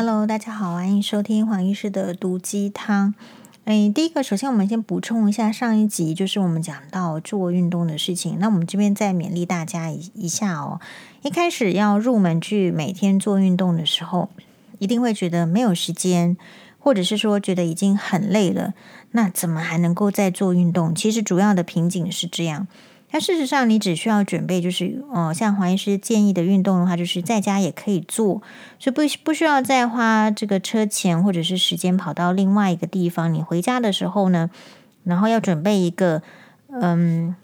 Hello，大家好，欢迎收听黄医师的毒鸡汤。诶，第一个，首先我们先补充一下上一集，就是我们讲到做运动的事情。那我们这边再勉励大家一一下哦。一开始要入门去每天做运动的时候，一定会觉得没有时间，或者是说觉得已经很累了。那怎么还能够再做运动？其实主要的瓶颈是这样。但事实上，你只需要准备，就是哦，像黄医师建议的运动的话，就是在家也可以做，所以不不需要再花这个车钱或者是时间跑到另外一个地方。你回家的时候呢，然后要准备一个嗯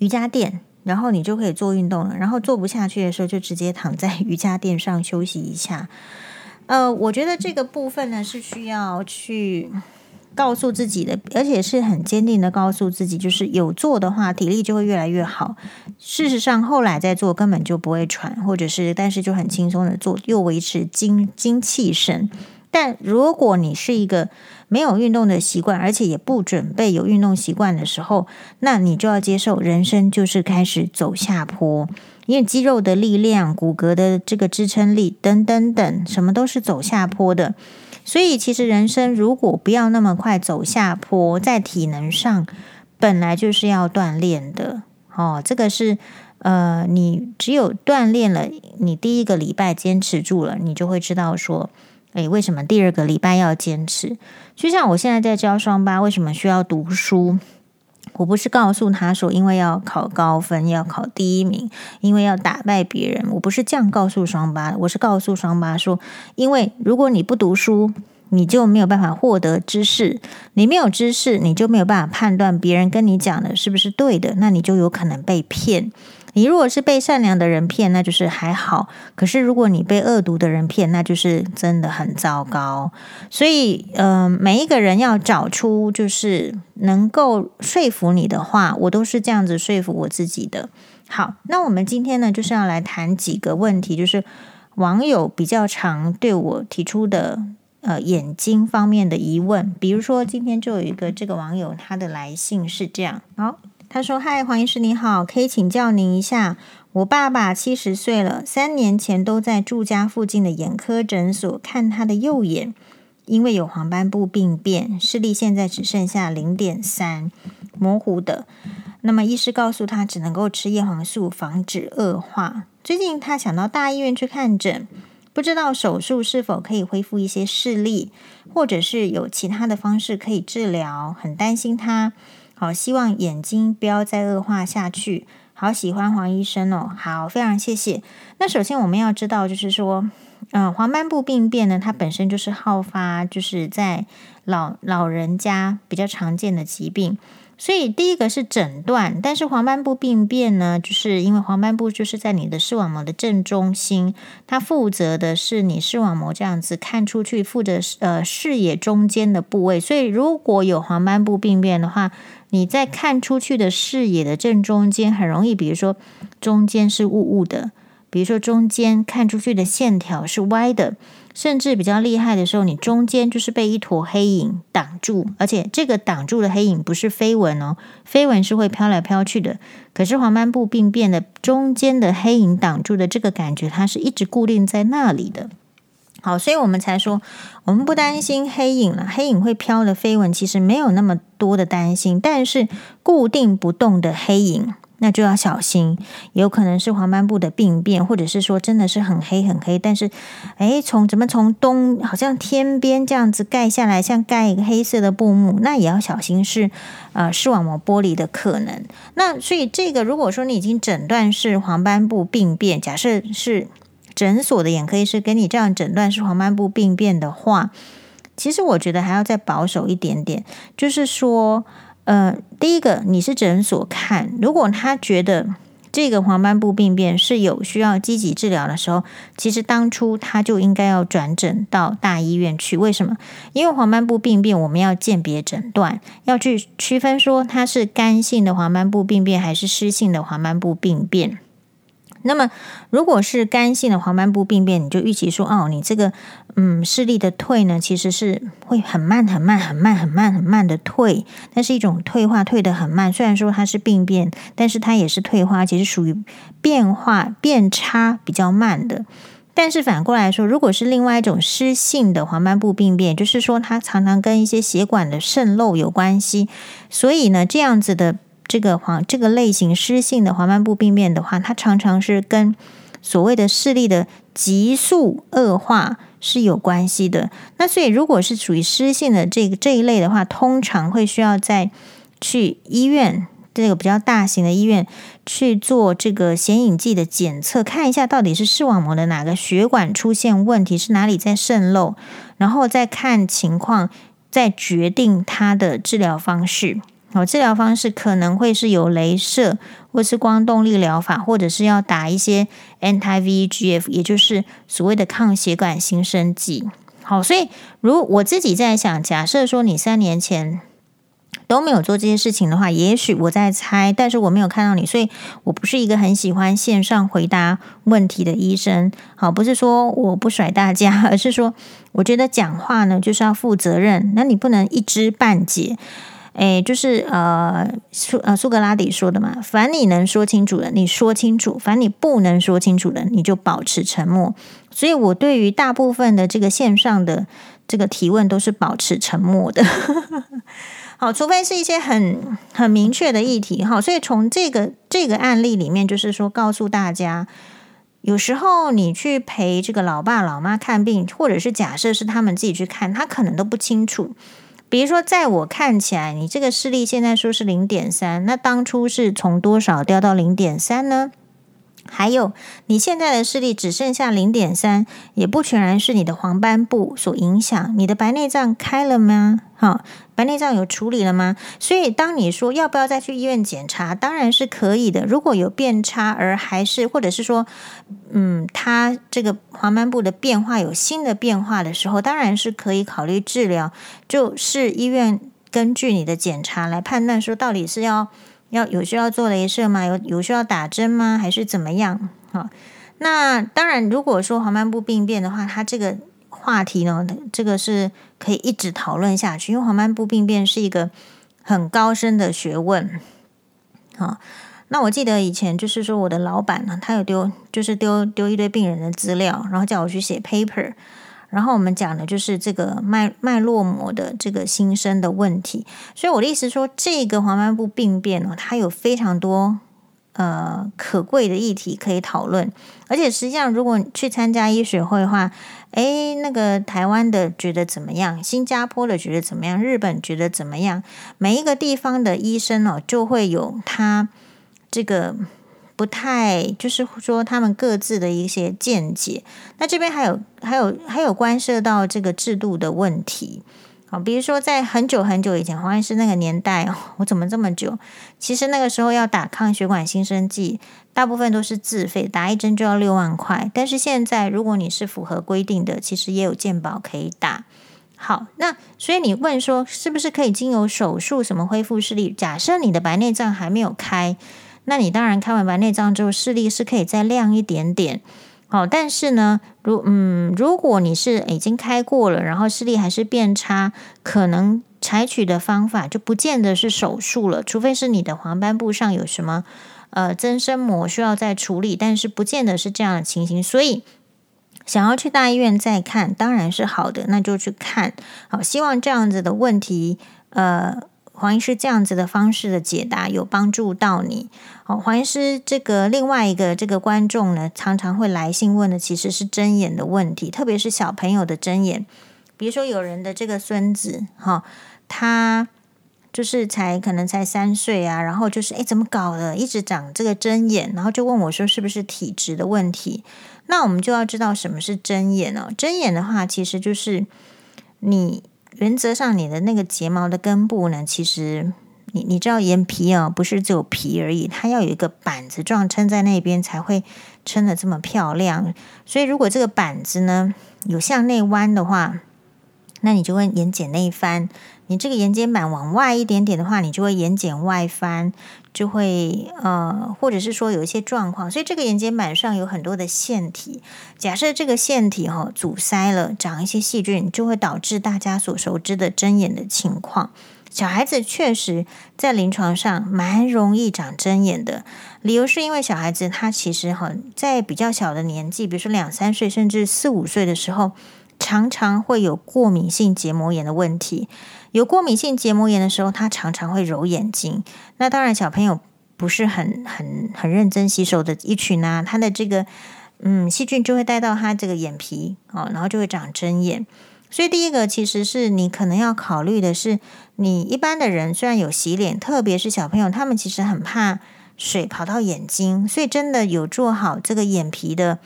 瑜伽垫，然后你就可以做运动了。然后做不下去的时候，就直接躺在 瑜伽垫上休息一下。呃，我觉得这个部分呢是需要去。告诉自己的，而且是很坚定的告诉自己，就是有做的话，体力就会越来越好。事实上，后来再做根本就不会喘，或者是但是就很轻松的做，又维持精精气神。但如果你是一个没有运动的习惯，而且也不准备有运动习惯的时候，那你就要接受人生就是开始走下坡，因为肌肉的力量、骨骼的这个支撑力等等等，什么都是走下坡的。所以，其实人生如果不要那么快走下坡，在体能上本来就是要锻炼的哦。这个是呃，你只有锻炼了，你第一个礼拜坚持住了，你就会知道说，诶，为什么第二个礼拜要坚持？就像我现在在教双八，为什么需要读书？我不是告诉他说，因为要考高分，要考第一名，因为要打败别人。我不是这样告诉双八，我是告诉双八说，因为如果你不读书，你就没有办法获得知识，你没有知识，你就没有办法判断别人跟你讲的是不是对的，那你就有可能被骗。你如果是被善良的人骗，那就是还好；可是如果你被恶毒的人骗，那就是真的很糟糕。所以，嗯、每一个人要找出就是能够说服你的话，我都是这样子说服我自己的。好，那我们今天呢，就是要来谈几个问题，就是网友比较常对我提出的呃眼睛方面的疑问。比如说，今天就有一个这个网友，他的来信是这样，好。他说：“嗨，黄医师你好，可以请教您一下，我爸爸七十岁了，三年前都在住家附近的眼科诊所看他的右眼，因为有黄斑部病变，视力现在只剩下零点三，模糊的。那么医师告诉他，只能够吃叶黄素防止恶化。最近他想到大医院去看诊，不知道手术是否可以恢复一些视力，或者是有其他的方式可以治疗，很担心他。”好，希望眼睛不要再恶化下去。好，喜欢黄医生哦。好，非常谢谢。那首先我们要知道，就是说，嗯、黄斑部病变呢，它本身就是好发，就是在老老人家比较常见的疾病。所以第一个是诊断，但是黄斑部病变呢，就是因为黄斑部就是在你的视网膜的正中心，它负责的是你视网膜这样子看出去，负责呃视野中间的部位。所以如果有黄斑部病变的话，你在看出去的视野的正中间很容易，比如说中间是雾雾的，比如说中间看出去的线条是歪的。甚至比较厉害的时候，你中间就是被一坨黑影挡住，而且这个挡住的黑影不是飞蚊哦，飞蚊是会飘来飘去的。可是黄斑部病变的中间的黑影挡住的这个感觉，它是一直固定在那里的。好，所以我们才说，我们不担心黑影了，黑影会飘的飞蚊其实没有那么多的担心，但是固定不动的黑影。那就要小心，有可能是黄斑部的病变，或者是说真的是很黑很黑，但是，诶，从怎么从东好像天边这样子盖下来，像盖一个黑色的布幕，那也要小心是呃视网膜剥离的可能。那所以这个如果说你已经诊断是黄斑部病变，假设是诊所的眼科医师给你这样诊断是黄斑部病变的话，其实我觉得还要再保守一点点，就是说。呃，第一个你是诊所看，如果他觉得这个黄斑部病变是有需要积极治疗的时候，其实当初他就应该要转诊到大医院去。为什么？因为黄斑部病变我们要鉴别诊断，要去区分说它是干性的黄斑部病变还是湿性的黄斑部病变。那么，如果是干性的黄斑部病变，你就预期说，哦，你这个嗯视力的退呢，其实是会很慢、很慢、很慢、很慢、很慢的退，那是一种退化，退得很慢。虽然说它是病变，但是它也是退化，其实属于变化变差比较慢的。但是反过来说，如果是另外一种湿性的黄斑部病变，就是说它常常跟一些血管的渗漏有关系，所以呢，这样子的这个黄这个类型湿性的黄斑部病变的话，它常常是跟所谓的视力的急速恶化是有关系的。那所以如果是属于湿性的这个这一类的话，通常会需要再去医院。这个比较大型的医院去做这个显影剂的检测，看一下到底是视网膜的哪个血管出现问题，是哪里在渗漏，然后再看情况，再决定它的治疗方式。哦，治疗方式可能会是有雷射，或是光动力疗法，或者是要打一些 anti-VEGF，也就是所谓的抗血管新生剂。好，所以如我自己在想，假设说你三年前。都没有做这些事情的话，也许我在猜，但是我没有看到你，所以我不是一个很喜欢线上回答问题的医生。好，不是说我不甩大家，而是说我觉得讲话呢就是要负责任，那你不能一知半解。诶，就是呃苏呃苏格拉底说的嘛，凡你能说清楚的，你说清楚；凡你不能说清楚的，你就保持沉默。所以我对于大部分的这个线上的这个提问都是保持沉默的。好，除非是一些很很明确的议题，哈，所以从这个这个案例里面，就是说告诉大家，有时候你去陪这个老爸老妈看病，或者是假设是他们自己去看，他可能都不清楚。比如说，在我看起来，你这个视力现在说是零点三，那当初是从多少掉到零点三呢？还有，你现在的视力只剩下零点三，也不全然是你的黄斑部所影响。你的白内障开了吗？哈，白内障有处理了吗？所以，当你说要不要再去医院检查，当然是可以的。如果有变差，而还是或者是说，嗯，它这个黄斑部的变化有新的变化的时候，当然是可以考虑治疗。就是医院根据你的检查来判断，说到底是要。要有需要做雷射吗？有有需要打针吗？还是怎么样？哈，那当然，如果说黄斑部病变的话，它这个话题呢，这个是可以一直讨论下去，因为黄斑部病变是一个很高深的学问。好，那我记得以前就是说，我的老板呢，他有丢，就是丢丢一堆病人的资料，然后叫我去写 paper。然后我们讲的就是这个脉脉络膜的这个新生的问题，所以我的意思说，这个黄斑部病变呢，它有非常多呃可贵的议题可以讨论，而且实际上，如果去参加医学会的话，诶，那个台湾的觉得怎么样？新加坡的觉得怎么样？日本觉得怎么样？每一个地方的医生哦，就会有他这个。不太，就是说他们各自的一些见解。那这边还有还有还有关涉到这个制度的问题。好，比如说在很久很久以前，黄医师那个年代，我怎么这么久？其实那个时候要打抗血管新生剂，大部分都是自费，打一针就要六万块。但是现在，如果你是符合规定的，其实也有健保可以打。好，那所以你问说，是不是可以经由手术什么恢复视力？假设你的白内障还没有开。那你当然开完白内障之后，视力是可以再亮一点点，好，但是呢，如嗯，如果你是已经开过了，然后视力还是变差，可能采取的方法就不见得是手术了，除非是你的黄斑部上有什么呃增生膜需要再处理，但是不见得是这样的情形，所以想要去大医院再看，当然是好的，那就去看，好，希望这样子的问题，呃。黄医师这样子的方式的解答有帮助到你。好，黄医师这个另外一个这个观众呢，常常会来信问的其实是睁眼的问题，特别是小朋友的睁眼。比如说有人的这个孙子，哈，他就是才可能才三岁啊，然后就是诶，怎么搞的，一直长这个睁眼，然后就问我说是不是体质的问题？那我们就要知道什么是睁眼哦。睁眼的话，其实就是你。原则上，你的那个睫毛的根部呢，其实你你知道眼皮啊，不是只有皮而已，它要有一个板子状撑在那边，才会撑的这么漂亮。所以，如果这个板子呢有向内弯的话，那你就会眼睑内翻；你这个眼睑板往外一点点的话，你就会眼睑外翻。就会呃，或者是说有一些状况，所以这个眼睑板上有很多的腺体。假设这个腺体哈、哦、阻塞了，长一些细菌，就会导致大家所熟知的睁眼的情况。小孩子确实在临床上蛮容易长针眼的，理由是因为小孩子他其实哈在比较小的年纪，比如说两三岁甚至四五岁的时候，常常会有过敏性结膜炎的问题。有过敏性结膜炎的时候，他常常会揉眼睛。那当然，小朋友不是很很很认真洗手的一群啊，他的这个嗯细菌就会带到他这个眼皮哦，然后就会长针眼。所以第一个其实是你可能要考虑的是，你一般的人虽然有洗脸，特别是小朋友，他们其实很怕水跑到眼睛，所以真的有做好这个眼皮的，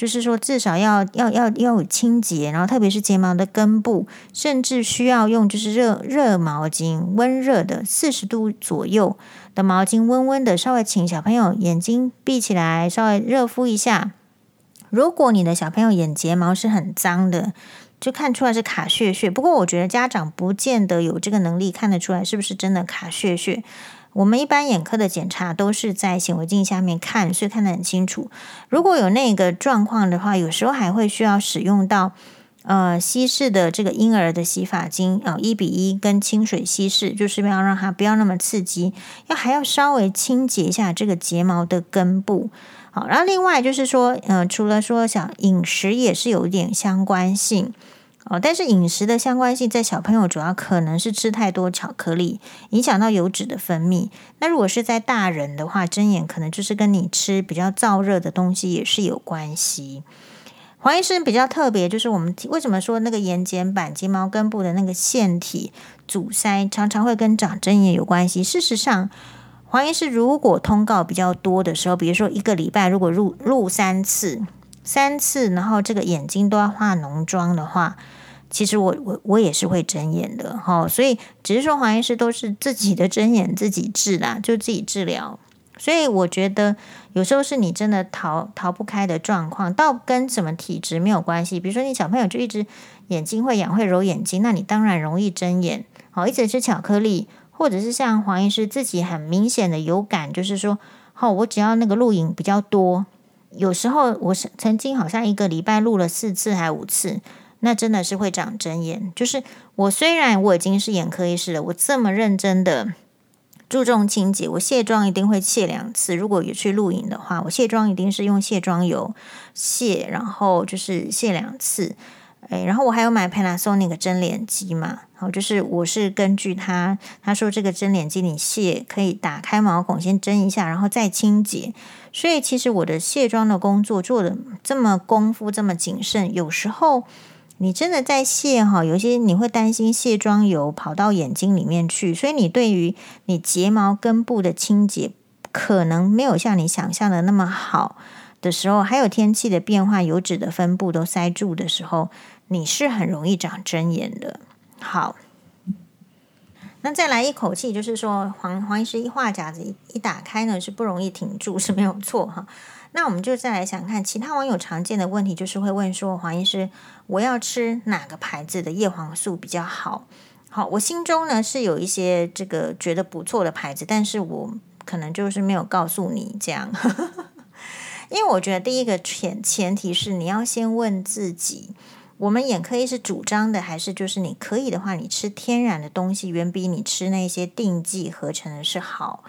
就是说至少要要要要有清洁，然后特别是睫毛的根部，甚至需要用就是热热毛巾，温热的四十度左右的毛巾，温温的稍微请小朋友眼睛闭起来，稍微热敷一下。如果你的小朋友眼睫毛是很脏的，就看出来是卡屑屑，不过我觉得家长不见得有这个能力看得出来是不是真的卡屑屑。我们一般眼科的检查都是在显微镜下面看，所以看得很清楚。如果有那个状况的话，有时候还会需要使用到呃稀释的这个婴儿的洗发精啊，一比一跟清水稀释，就是要让它不要那么刺激，要还要稍微清洁一下这个睫毛的根部。好，然后另外就是说，嗯、呃，除了说想饮食也是有一点相关性哦，但是饮食的相关性在小朋友主要可能是吃太多巧克力，影响到油脂的分泌。那如果是在大人的话，针眼可能就是跟你吃比较燥热的东西也是有关系。黄医师比较特别，就是我们为什么说那个眼睑板睫毛根部的那个腺体阻塞常常会跟长针眼有关系？事实上。黄医师，如果通告比较多的时候，比如说一个礼拜如果入入三次，三次，然后这个眼睛都要化浓妆的话，其实我我我也是会睁眼的哈。所以只是说黄医师都是自己的睁眼自己治啦，就自己治疗。所以我觉得有时候是你真的逃逃不开的状况，倒跟什么体质没有关系。比如说你小朋友就一直眼睛会痒会揉眼睛，那你当然容易睁眼。好，一直吃巧克力。或者是像黄医师自己很明显的有感，就是说，好，我只要那个录影比较多，有时候我是曾经好像一个礼拜录了四次还五次，那真的是会长针眼。就是我虽然我已经是眼科医师了，我这么认真的注重清洁，我卸妆一定会卸两次。如果有去录影的话，我卸妆一定是用卸妆油卸，然后就是卸两次。诶，然后我还有买 Panasonic 那个针脸机嘛，好，就是我是根据他他说这个针脸机你卸可以打开毛孔先针一下，然后再清洁，所以其实我的卸妆的工作做的这么功夫这么谨慎，有时候你真的在卸哈，有些你会担心卸妆油跑到眼睛里面去，所以你对于你睫毛根部的清洁可能没有像你想象的那么好的时候，还有天气的变化，油脂的分布都塞住的时候。你是很容易长针眼的。好，那再来一口气，就是说黄黄医师一话匣子一打开呢，是不容易停住，是没有错哈。那我们就再来想看其他网友常见的问题，就是会问说黄医师，我要吃哪个牌子的叶黄素比较好？好，我心中呢是有一些这个觉得不错的牌子，但是我可能就是没有告诉你这样，因为我觉得第一个前前提是你要先问自己。我们眼科医师主张的还是就是你可以的话，你吃天然的东西远比你吃那些定剂合成的是好。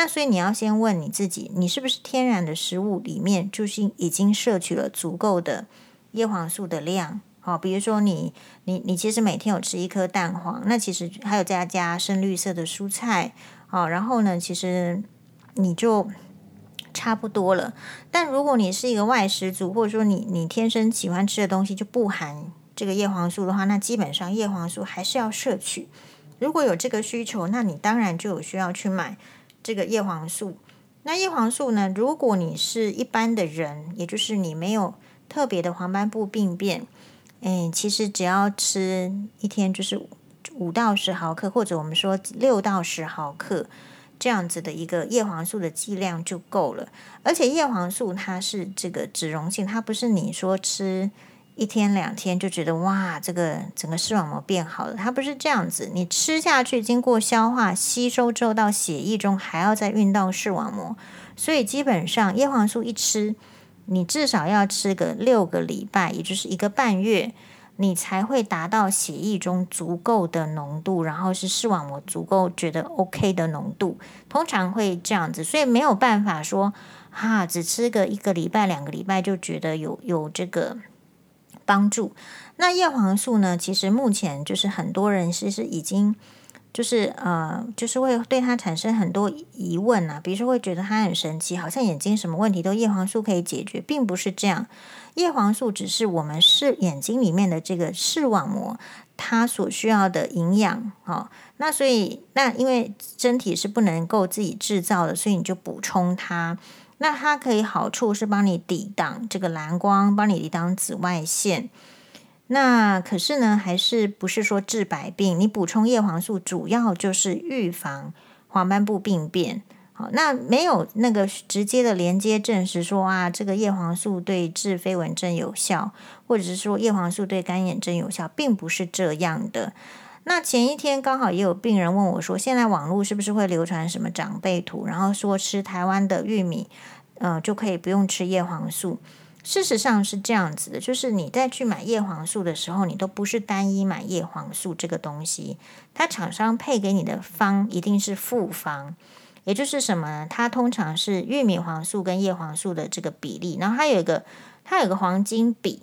那所以你要先问你自己，你是不是天然的食物里面就是已经摄取了足够的叶黄素的量？好，比如说你你你其实每天有吃一颗蛋黄，那其实还有再加深绿色的蔬菜，好，然后呢，其实你就。差不多了，但如果你是一个外食族，或者说你你天生喜欢吃的东西就不含这个叶黄素的话，那基本上叶黄素还是要摄取。如果有这个需求，那你当然就有需要去买这个叶黄素。那叶黄素呢？如果你是一般的人，也就是你没有特别的黄斑部病变，诶，其实只要吃一天就是五到十毫克，或者我们说六到十毫克。这样子的一个叶黄素的剂量就够了，而且叶黄素它是这个脂溶性，它不是你说吃一天两天就觉得哇，这个整个视网膜变好了，它不是这样子。你吃下去，经过消化吸收之后，到血液中还要再运到视网膜，所以基本上叶黄素一吃，你至少要吃个六个礼拜，也就是一个半月，你才会达到血液中足够的浓度，然后是视网膜足够觉得 OK 的浓度，通常会这样子，所以没有办法说哈、只吃个一个礼拜、两个礼拜就觉得有有这个帮助。那叶黄素呢？其实目前就是很多人其实已经就是呃，就是会对它产生很多疑问啊，比如说会觉得它很神奇，好像眼睛什么问题都叶黄素可以解决，并不是这样。叶黄素只是我们视眼睛里面的这个视网膜它所需要的营养哦。那所以那因为身体是不能够自己制造的，所以你就补充它。那它可以好处是帮你抵挡这个蓝光，帮你抵挡紫外线。那可是呢，还是不是说治百病？你补充叶黄素主要就是预防黄斑部病变。好，那没有那个直接的连接证实说啊，这个叶黄素对治飞蚊症有效，或者是说叶黄素对干眼症有效，并不是这样的。那前一天刚好也有病人问我说，现在网络是不是会流传什么长辈图，然后说吃台湾的玉米，呃，就可以不用吃叶黄素。事实上是这样子的，就是你在去买叶黄素的时候，你都不是单一买叶黄素这个东西，它厂商配给你的方一定是复方，也就是什么呢？它通常是玉米黄素跟叶黄素的这个比例，然后它有一个它有一个黄金比。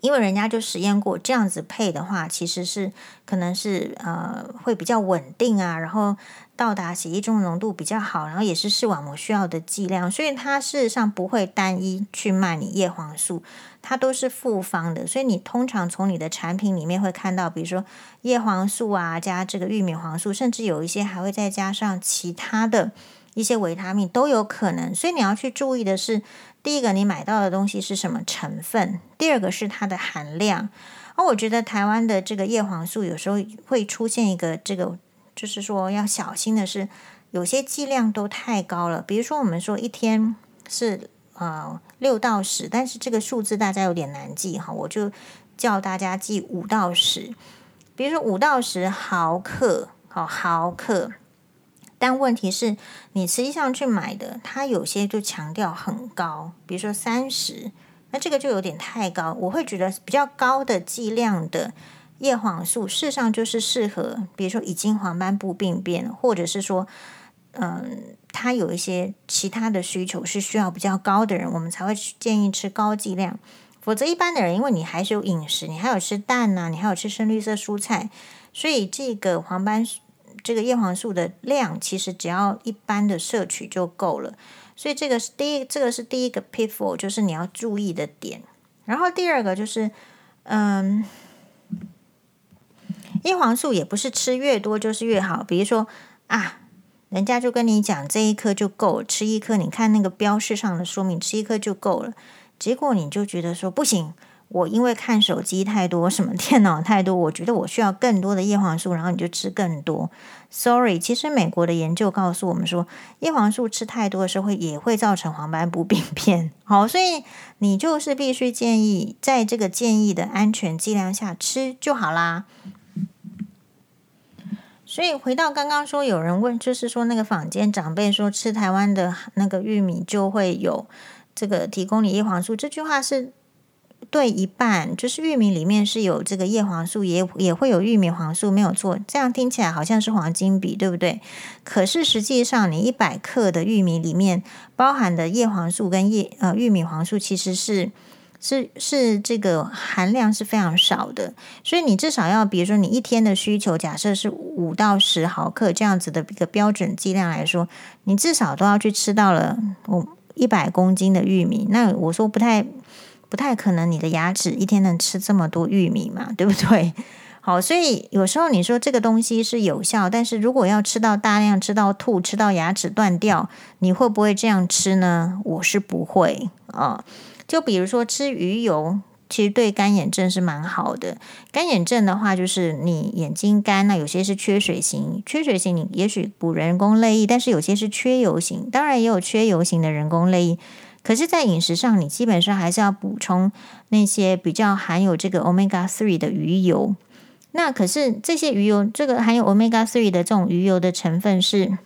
因为人家就实验过，这样子配的话，其实是可能是呃会比较稳定啊，然后到达血液中的浓度比较好，然后也是视网膜需要的剂量，所以它事实上不会单一去卖你叶黄素，它都是复方的，所以你通常从你的产品里面会看到，比如说叶黄素啊，加这个玉米黄素，甚至有一些还会再加上其他的一些维他命都有可能，所以你要去注意的是。第一个，你买到的东西是什么成分？第二个是它的含量。而我觉得台湾的这个叶黄素有时候会出现一个这个，就是说要小心的是，有些剂量都太高了。比如说，我们说一天是呃六到十，但是这个数字大家有点难记哈，我就叫大家记五到十。比如说五到十毫克，好毫克。但问题是，你实际上去买的，它有些就强调很高，比如说三十，那这个就有点太高。我会觉得比较高的剂量的叶黄素，事实上就是适合，比如说已经黄斑部病变，或者是说，嗯，他有一些其他的需求是需要比较高的人，我们才会建议吃高剂量。否则一般的人，因为你还是有饮食，你还有吃蛋呐、你还有吃深绿色蔬菜，所以这个黄斑。这个叶黄素的量其实只要一般的摄取就够了，所以这个是第一，这个是第一个 pitfall，就是你要注意的点。然后第二个就是，嗯，叶黄素也不是吃越多就是越好。比如说啊，人家就跟你讲这一颗就够了，吃一颗，你看那个标示上的说明，吃一颗就够了，结果你就觉得说不行。我因为看手机太多，什么电脑太多，我觉得我需要更多的叶黄素，然后你就吃更多。Sorry，其实美国的研究告诉我们说，叶黄素吃太多的时候会也会造成黄斑部病变。好，所以你就是必须建议在这个建议的安全剂量下吃就好啦。所以回到刚刚说，有人问，就是说那个坊间长辈说吃台湾的那个玉米就会有这个提供你叶黄素，这句话是。对一半，就是玉米里面是有这个叶黄素，也也会有玉米黄素，没有错。这样听起来好像是黄金比，对不对？可是实际上，你一百克的玉米里面包含的叶黄素跟叶呃玉米黄素，其实是是是这个含量是非常少的。所以你至少要，比如说你一天的需求，假设是五到十毫克这样子的一个标准剂量来说，你至少都要去吃到了哦一百公斤的玉米。那我说不太。不太可能，你的牙齿一天能吃这么多玉米嘛？对不对？好，所以有时候你说这个东西是有效，但是如果要吃到大量，吃到吐，吃到牙齿断掉，你会不会这样吃呢？我是不会啊。就比如说吃鱼油，其实对干眼症是蛮好的。干眼症的话，就是你眼睛干，那有些是缺水型，缺水型你也许补人工泪液，但是有些是缺油型，当然也有缺油型的人工泪液。可是，在饮食上，你基本上还是要补充那些比较含有这个 omega three 的鱼油。那可是这些鱼油，这个含有 omega three 的这种鱼油的成分是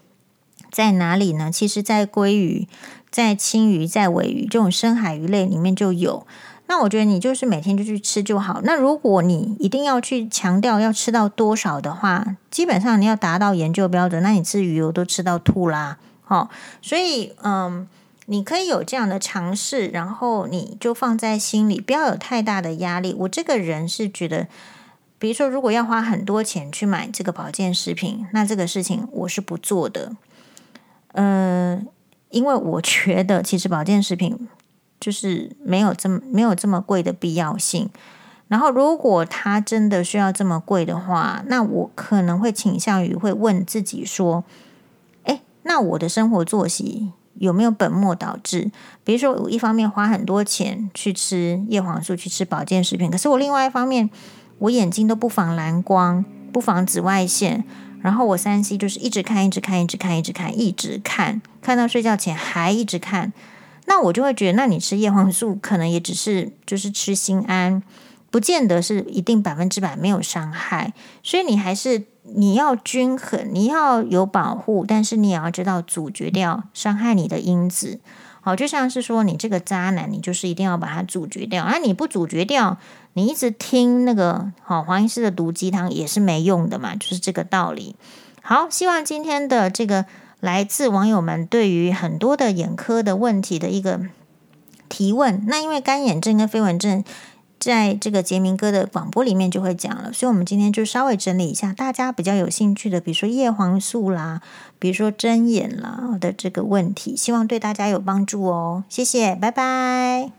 在哪里呢？其实，在鲑鱼、在青鱼、在尾鱼这种深海鱼类里面就有。那我觉得你就是每天就去吃就好。那如果你一定要去强调要吃到多少的话，基本上你要达到研究标准，那你吃鱼油都吃到吐啦。好，所以嗯，你可以有这样的尝试，然后你就放在心里，不要有太大的压力。我这个人是觉得，比如说如果要花很多钱去买这个保健食品，那这个事情我是不做的。嗯，因为我觉得其实保健食品。就是没有这么没有这么贵的必要性。然后，如果他真的需要这么贵的话，那我可能会倾向于会问自己说：诶，那我的生活作息有没有本末倒置？比如说，我一方面花很多钱去吃叶黄素，去吃保健食品，可是我另外一方面，我眼睛都不防蓝光，不防紫外线，然后我三 C 就是一直看，一直看，一直看，一直看，一直看，看到睡觉前还一直看。那我就会觉得，那你吃叶黄素可能也只是就是吃心安，不见得是一定百分之百没有伤害。所以你还是你要均衡，你要有保护，但是你也要知道阻绝掉伤害你的因子。好，就像是说你这个渣男，你就是一定要把它阻绝掉。那你不阻绝掉，你一直听那个好黄医师的毒鸡汤也是没用的嘛，就是这个道理。好，希望今天的这个。来自网友们对于很多的眼科的问题的一个提问，那因为干眼症跟飞蚊症在这个杰明哥的广播里面就会讲了，所以我们今天就稍微整理一下大家比较有兴趣的，比如说叶黄素啦，比如说针眼啦的这个问题，希望对大家有帮助哦。谢谢，拜拜。